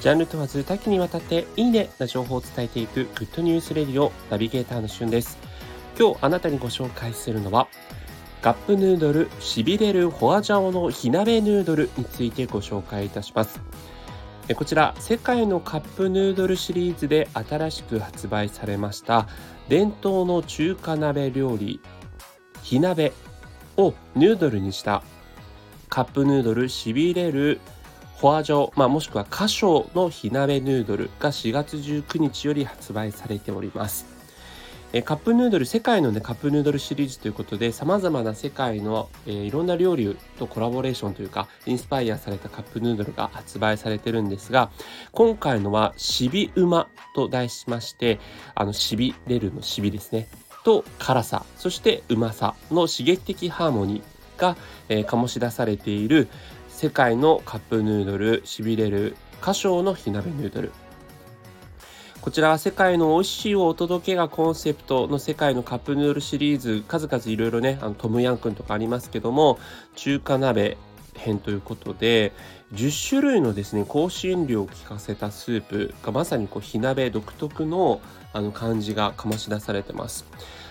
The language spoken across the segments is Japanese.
ジャンル問わず多岐にわたっていいねな情報を伝えていくグッドニュースレディオナビゲーターのしゅんです。今日あなたにご紹介するのはカップヌードルしびれるホアジャオの火鍋ヌードルについてご紹介いたします。こちら世界のカップヌードルシリーズで新しく発売されました伝統の中華鍋料理火鍋をヌードルにしたカップヌードルしびれるフォアジョ、まあ、もしくは花椒の火鍋ヌードルが4月19日より発売されております。カップヌードル世界のねカップヌードルシリーズということでさまざまな世界の、えー、いろんな料理とコラボレーションというかインスパイアされたカップヌードルが発売されてるんですが今回のはしびうまと題しましてあのしびれるのしびですねと辛さそしてうまさの刺激的ハーモニーが、えー、醸し出されている世界のカップヌードルしびれる花椒の火鍋ヌードル。こちらは世界の美味しいをお届けがコンセプトの世界のカップヌードルシリーズ。数々いろいろねあのトムヤンくんとかありますけども中華鍋編ということで10種類のですね香辛料を効かせたスープがまさにこう火鍋独特のあの感じが醸し出されてます。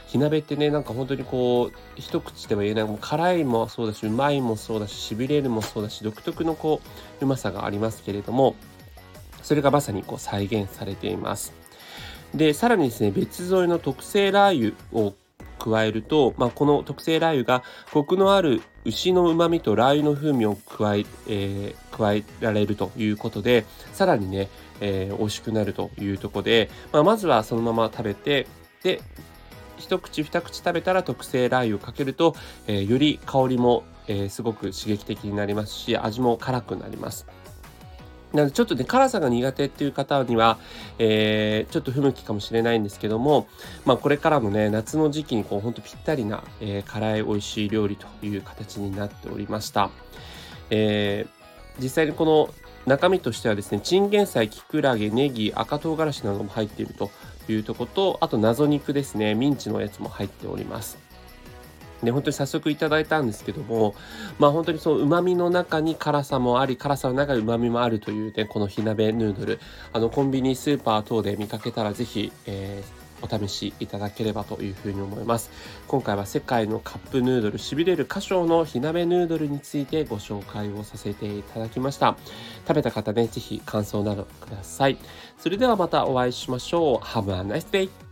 火鍋ってねなんか本当にこう一口では言えないもう辛いもそうだしうまいもそうだししびれるもそうだし独特のこううまさがありますけれどもそれがまさにこう再現されています。でさらにですね別添えの特製ラー油を加えると、まあ、この特製ラー油がコクのある牛の旨味とラー油の風味を加ええー、加えられるということでさらにね、えー、美味しくなるというところで、まあ、まずはそのまま食べてで一口二口食べたら特製ラー油をかけると、えー、より香りも、えー、すごく刺激的になりますし味も辛くなります。なのでちょっとね辛さが苦手っていう方には、えー、ちょっと不向きかもしれないんですけども、まあ、これからもね夏の時期にこうほんとぴったりな、えー、辛い美味しい料理という形になっておりました。えー、実際にこの中身としてはですねチンゲン菜きくらげネギ赤唐辛子なども入っているというとことあと謎肉ですねミンチのやつも入っておりますで本当に早速いただいたんですけどもまあ本当にその旨味の中に辛さもあり辛さの中に旨味もあるというねこの火鍋ヌードル。あのコンビニスーパー等で見かけたら是非、えーお試しいただければというふうに思います。今回は世界のカップヌードルしびれる歌唱の火鍋ヌードルについてご紹介をさせていただきました。食べた方ね是非感想などください。それではまたお会いしましょう。Have a nice day!